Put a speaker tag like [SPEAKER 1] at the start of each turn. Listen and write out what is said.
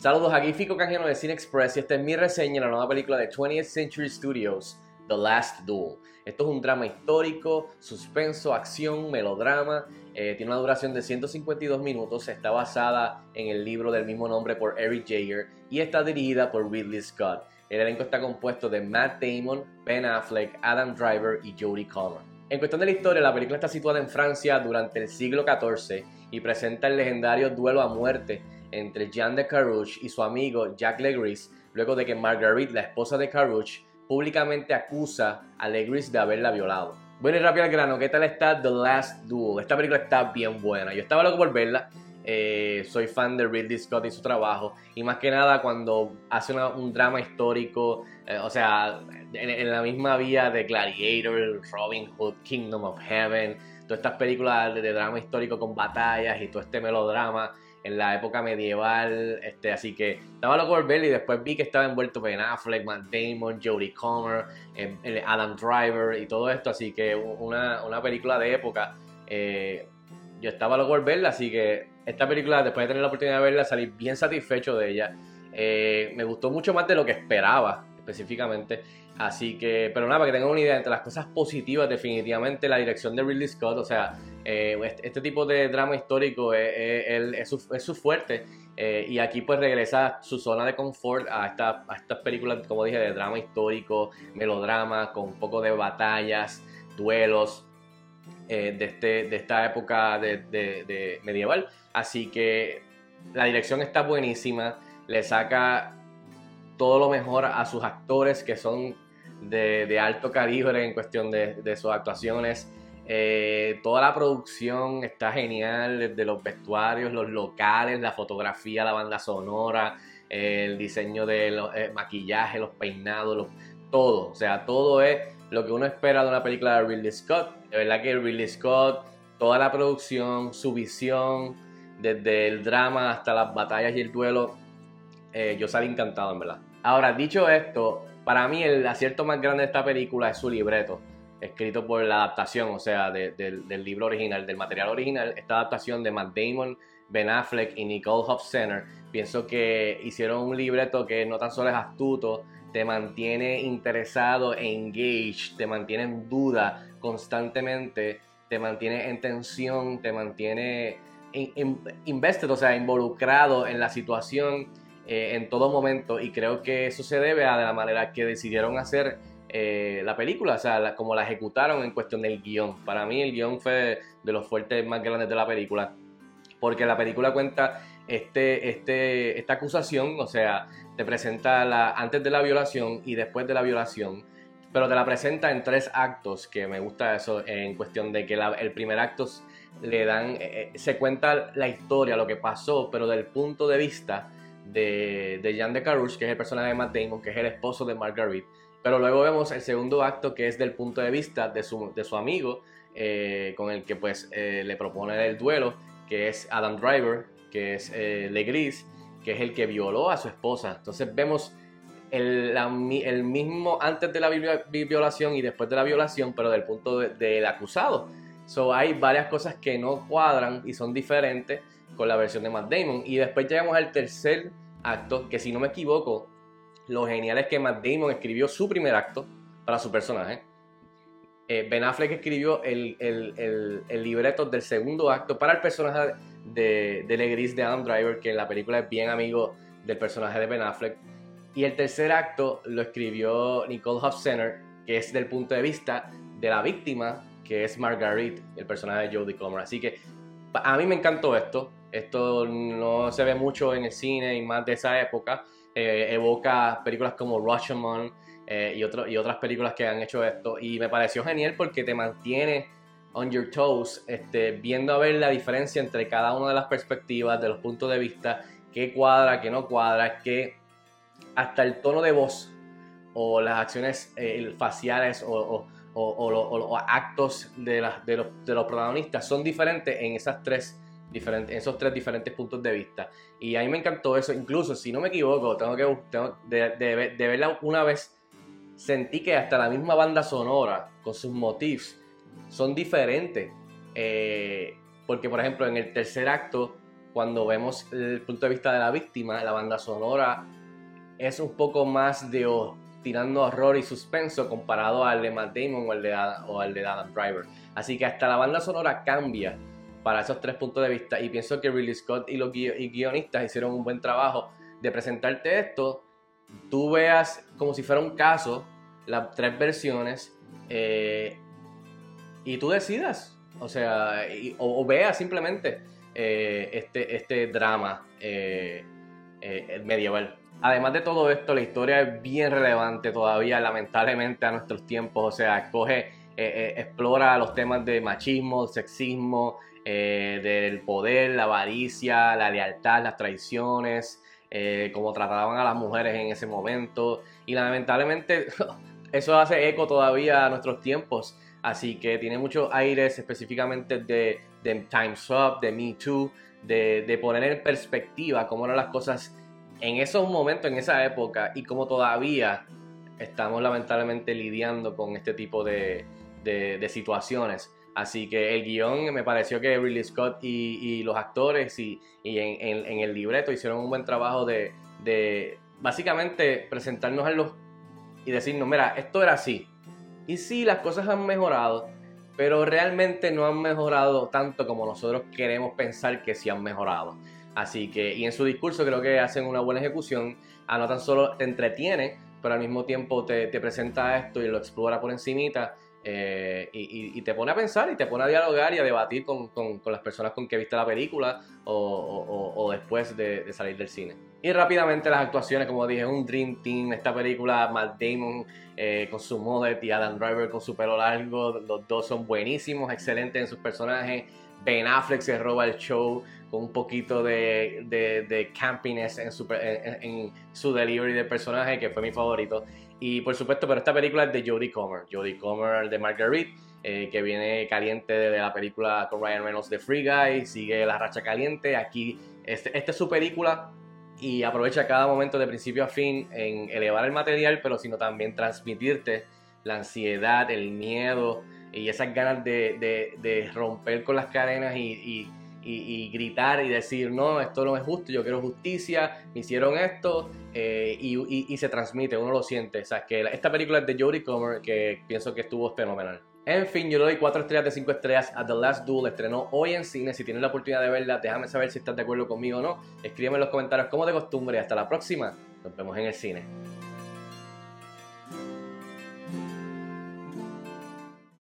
[SPEAKER 1] Saludos, aquí Fico Canjeno de Cine Express y esta es mi reseña de la nueva película de 20th Century Studios, The Last Duel. Esto es un drama histórico, suspenso, acción, melodrama. Eh, tiene una duración de 152 minutos. Está basada en el libro del mismo nombre por Eric Jaeger y está dirigida por Ridley Scott. El elenco está compuesto de Matt Damon, Ben Affleck, Adam Driver y Jodie Comer. En cuestión de la historia, la película está situada en Francia durante el siglo XIV y presenta el legendario duelo a muerte entre Jean de Carouge y su amigo Jacques Legris, luego de que Marguerite, la esposa de Carouge, públicamente acusa a Legris de haberla violado. Bueno y rápido al grano, ¿qué tal está The Last Duel? Esta película está bien buena. Yo estaba loco por verla. Eh, soy fan de Ridley Scott y su trabajo. Y más que nada cuando hace un drama histórico, eh, o sea, en, la misma vía de Gladiator, Robin Hood, Kingdom of Heaven, todas estas películas de drama histórico con batallas y todo este melodrama en la época medieval, este, así que estaba loco por verlo y después vi que estaba envuelto Ben Affleck, Matt Damon, Jodie Comer, Adam Driver y todo esto, así que una, una película de época. Eh, yo estaba loco por verla, así que esta película, después de tener la oportunidad de verla, salí bien satisfecho de ella. Eh, me gustó mucho más de lo que esperaba, específicamente. Así que, pero nada, para que tengan una idea, entre las cosas positivas, definitivamente la dirección de Ridley Scott, o sea, eh, este, este, tipo de drama histórico es, su, fuerte. Eh, y aquí pues regresa su zona de confort a, esta, a estas películas, como dije, de drama histórico, melodrama, con un poco de batallas, duelos, eh, de, este, de esta época de, medieval. Así que la dirección está buenísima, le saca todo lo mejor a sus actores que son de, alto calibre en cuestión de, sus actuaciones. Eh, toda la producción está genial, desde los vestuarios, los locales, la fotografía, la banda sonora, el diseño de los eh, maquillaje, los peinados, todo. O sea, todo es lo que uno espera de una película de Ridley Scott. De verdad que Ridley Scott, toda la producción, su visión, desde el drama hasta las batallas y el duelo, eh, yo salí encantado, en verdad. Ahora, dicho esto, para mí el acierto más grande de esta película es su libreto, escrito por la adaptación, o sea, del libro original, del material original. Esta adaptación de Matt Damon, Ben Affleck y Nicole Hofstetter, pienso que hicieron un libreto que no tan solo es astuto, te mantiene interesado engaged, te mantiene en duda constantemente, te mantiene en tensión, te mantiene invested, o sea, involucrado en la situación eh, en todo momento y creo que eso se debe a la manera que decidieron hacer eh, la película, o sea, como la ejecutaron en cuestión del guion. Para mí el guion fue de los fuertes más grandes de la película, porque la película cuenta este, este, esta acusación, o sea, te presenta la, antes de la violación y después de la violación, pero te la presenta en tres actos, que me gusta eso, en cuestión de que el primer acto le dan, eh, se cuenta la historia, lo que pasó, pero del punto de vista de, de Jean de Carouche, que es el personaje de Matt Damon, que es el esposo de Marguerite. Pero luego vemos el segundo acto, que es del punto de vista de su, de su amigo, eh, con el que pues eh, le propone el duelo, que es Adam Driver, que es eh, Legris, que es el que violó a su esposa. Entonces vemos el, el mismo antes de la violación y después de la violación, pero del punto del acusado. So, hay varias cosas que no cuadran y son diferentes con la versión de Matt Damon. Y después llegamos al tercer acto, que si no me equivoco, lo genial es que Matt Damon escribió su primer acto para su personaje. Eh, ben Affleck escribió el, libreto del segundo acto para el personaje de, de Legris de Adam Driver, que en la película es bien amigo del personaje de Ben Affleck. Y el tercer acto lo escribió Nicole Hofstetter, que es del punto de vista de la víctima, que es Marguerite, el personaje de Jodie Comer. Así que a mí me encantó esto. Esto no se ve mucho en el cine y más de esa época. Eh, evoca películas como Rashomon eh, y, y otras películas que han hecho esto. Y me pareció genial porque te mantiene on your toes, este, viendo a ver la diferencia entre cada una de las perspectivas, de los puntos de vista, qué cuadra, qué no cuadra, qué hasta el tono de voz o las acciones eh, faciales o, los actos de, de, los, de los protagonistas son diferentes en esas tres diferentes, esos tres diferentes puntos de vista. Y a mí me encantó eso, incluso si no me equivoco, tengo que tengo de, de, verla una vez, sentí que hasta la misma banda sonora, con sus motifs, son diferentes. Eh, porque, por ejemplo, en el tercer acto cuando vemos el punto de vista de la víctima, la banda sonora es un poco más de tirando horror y suspenso comparado al de Matt Damon o al de, o al de Adam Driver. Así que hasta la banda sonora cambia para esos tres puntos de vista y pienso que Ridley Scott y los guionistas hicieron un buen trabajo de presentarte esto, tú veas como si fuera un caso, las tres versiones, eh, y tú decidas, o sea, o, veas simplemente eh, este, este drama eh, medieval. Además de todo esto, la historia es bien relevante todavía, lamentablemente, a nuestros tiempos. O sea, explora los temas de machismo, sexismo, del poder, la avaricia, la lealtad, las traiciones, eh, cómo trataban a las mujeres en ese momento. Y lamentablemente eso hace eco todavía a nuestros tiempos. Así que tiene muchos aires específicamente de, de Time's Up, de Me Too, de, poner en perspectiva cómo eran las cosas en esos momentos, en esa época, y cómo todavía estamos lamentablemente lidiando con este tipo de, de situaciones. Así que el guion me pareció que Ridley Scott y, los actores y, en, el libreto hicieron un buen trabajo de, básicamente presentarnos a los y decirnos, mira, esto era así. Y sí, las cosas han mejorado, pero realmente no han mejorado tanto como nosotros queremos pensar que sí han mejorado. Así que, y en su discurso creo que hacen una buena ejecución, a no tan solo te entretiene, pero al mismo tiempo te, te presenta esto y lo explora por encimita eh, y, te pone a pensar y te pone a dialogar y a debatir con, las personas con que viste la película o, después de, salir del cine. Y rápidamente las actuaciones, como dije, un Dream Team, esta película, Matt Damon eh, con su mullet y Adam Driver con su pelo largo, los dos son buenísimos, excelentes en sus personajes. Ben Affleck se roba el show con un poquito de, de, campiness en su, en su delivery de personaje, que fue mi favorito. Y por supuesto, pero esta película es de Jodie Comer. Jodie Comer de Marguerite, eh, que viene caliente de la película con Ryan Reynolds de Free Guy, sigue la racha caliente. Aquí, este, esta es su película y aprovecha cada momento de principio a fin en elevar el material, pero sino también transmitirte la ansiedad, el miedo y esas ganas de, de, romper con las cadenas y y, gritar y decir, no, esto no es justo, yo quiero justicia, me hicieron esto, eh, y, se transmite, uno lo siente. O que esta película es de Jodie Comer, que pienso que estuvo fenomenal. En fin, yo le doy 4 estrellas de 5 estrellas a The Last Duel. Estrenó hoy en cine. Si tienes la oportunidad de verla, déjame saber si estás de acuerdo conmigo o no. Escríbeme en los comentarios como de costumbre. Hasta la próxima. Nos vemos en el cine.